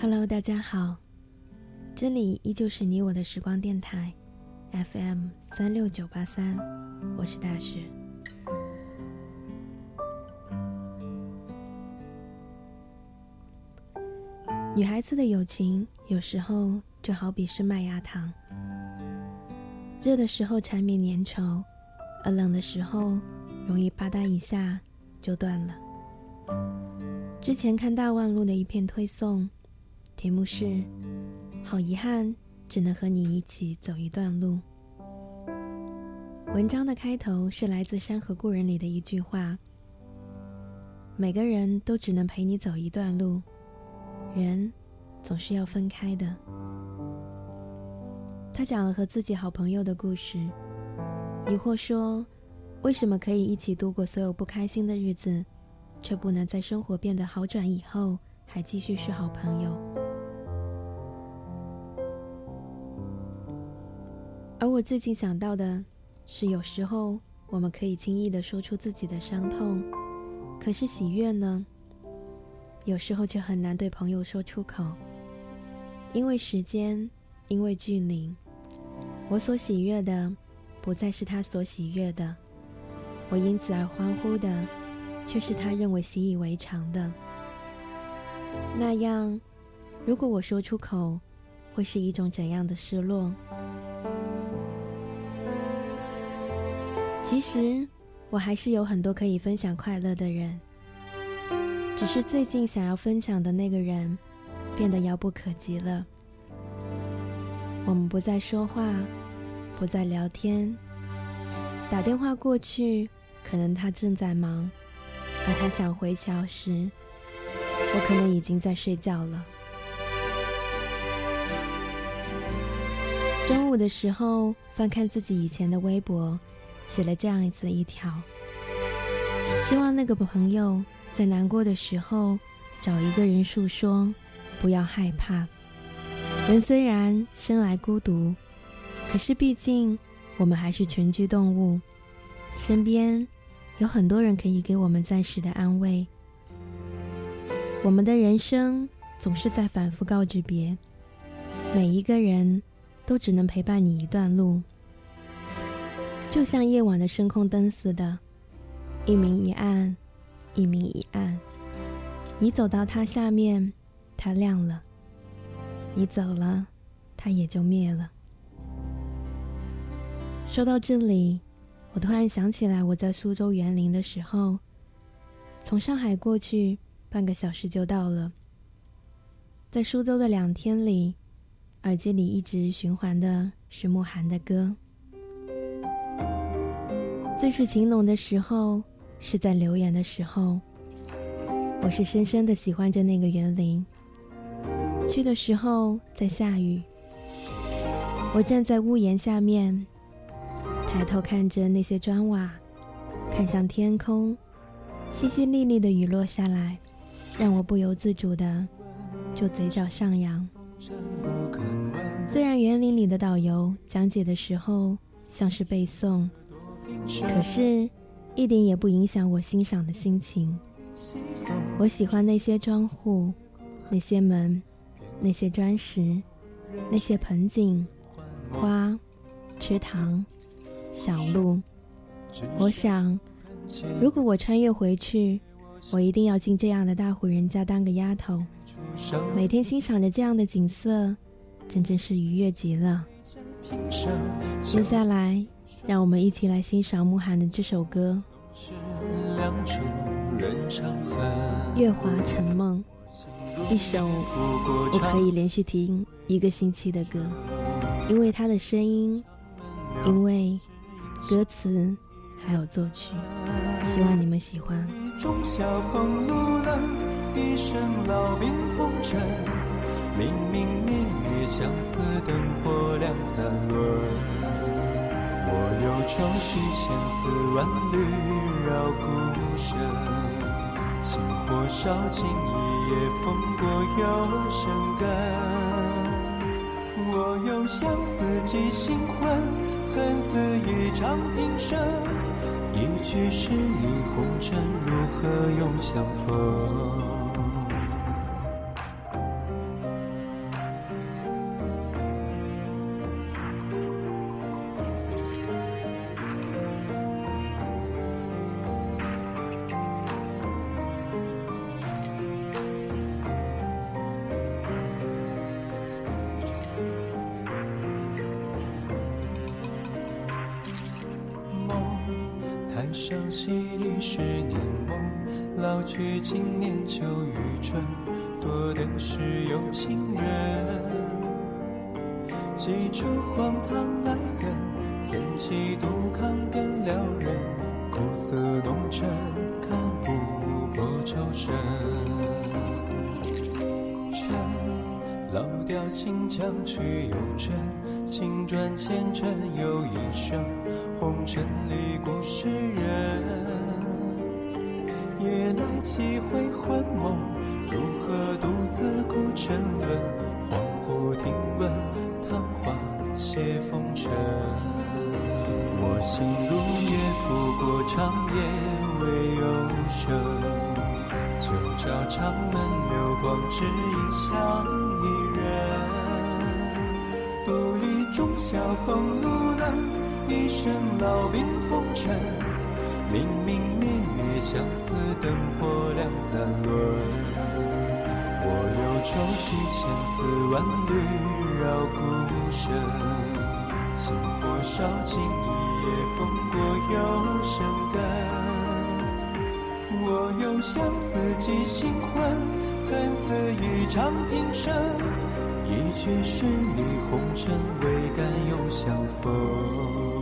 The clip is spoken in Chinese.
Hello，大家好，这里依旧是你我的时光电台，FM 三六九八三，我是大雪。女孩子的友情有时候就好比是麦芽糖，热的时候缠绵粘稠，而冷的时候容易吧嗒一下就断了。之前看大望路的一篇推送，题目是“好遗憾，只能和你一起走一段路”。文章的开头是来自《山河故人》里的一句话：“每个人都只能陪你走一段路，人总是要分开的。”他讲了和自己好朋友的故事，疑惑说：“为什么可以一起度过所有不开心的日子？”却不能在生活变得好转以后还继续是好朋友。而我最近想到的是，有时候我们可以轻易的说出自己的伤痛，可是喜悦呢？有时候却很难对朋友说出口，因为时间，因为距离，我所喜悦的不再是他所喜悦的，我因此而欢呼的。却是他认为习以为常的那样。如果我说出口，会是一种怎样的失落？其实，我还是有很多可以分享快乐的人，只是最近想要分享的那个人变得遥不可及了。我们不再说话，不再聊天，打电话过去，可能他正在忙。当他想回桥时，我可能已经在睡觉了。中午的时候，翻看自己以前的微博，写了这样子一条：希望那个朋友在难过的时候找一个人诉说，不要害怕。人虽然生来孤独，可是毕竟我们还是群居动物，身边。有很多人可以给我们暂时的安慰。我们的人生总是在反复告知别，每一个人都只能陪伴你一段路，就像夜晚的声控灯似的，一明一暗，一明一暗。你走到它下面，它亮了；你走了，它也就灭了。说到这里。我突然想起来，我在苏州园林的时候，从上海过去半个小时就到了。在苏州的两天里，耳机里一直循环的是慕寒的歌。最是情浓的时候，是在留言的时候。我是深深的喜欢着那个园林。去的时候在下雨，我站在屋檐下面。抬头看着那些砖瓦，看向天空，淅淅沥沥的雨落下来，让我不由自主的就嘴角上扬。虽然园林里的导游讲解的时候像是背诵，可是一点也不影响我欣赏的心情。我喜欢那些窗户，那些门，那些砖石，那些盆景、花、池塘。小路，我想，如果我穿越回去，我一定要进这样的大户人家当个丫头，每天欣赏着这样的景色，真真是愉悦极了。接下来，让我们一起来欣赏慕寒的这首歌《月华沉梦》，一首我可以连续听一个星期的歌，因为它的声音，因为。歌词还有作曲，希望你们喜欢。仲夏风露冷，一生老病风尘，明明灭灭相思灯火两三轮。我有壮许千丝万缕绕孤身，情火烧尽一夜风波又生根。我有相思寄心魂。恨此一场平生，一曲十里红尘，如何又相逢？伤洗涤十年梦，老去经年秋与春，多的是有情人。几处荒唐爱恨，怎几度抗更撩人？苦涩浓沉，看不破愁深。老调新腔去又春，青砖前尘又一生。红尘里故事人，夜来几回魂梦，如何独自苦沉沦？恍惚听闻，昙花谢风尘。我心如叶，拂过长夜未有声。旧照长门流光，只影相冬晓风露冷。一生老病风尘，明明灭灭，相思灯火两三轮。我有愁绪千丝万缕绕孤身，心火烧尽一夜，风过又生根。我有相思寄心魂，恨此一场平生，一曲十里红尘，未敢又相逢。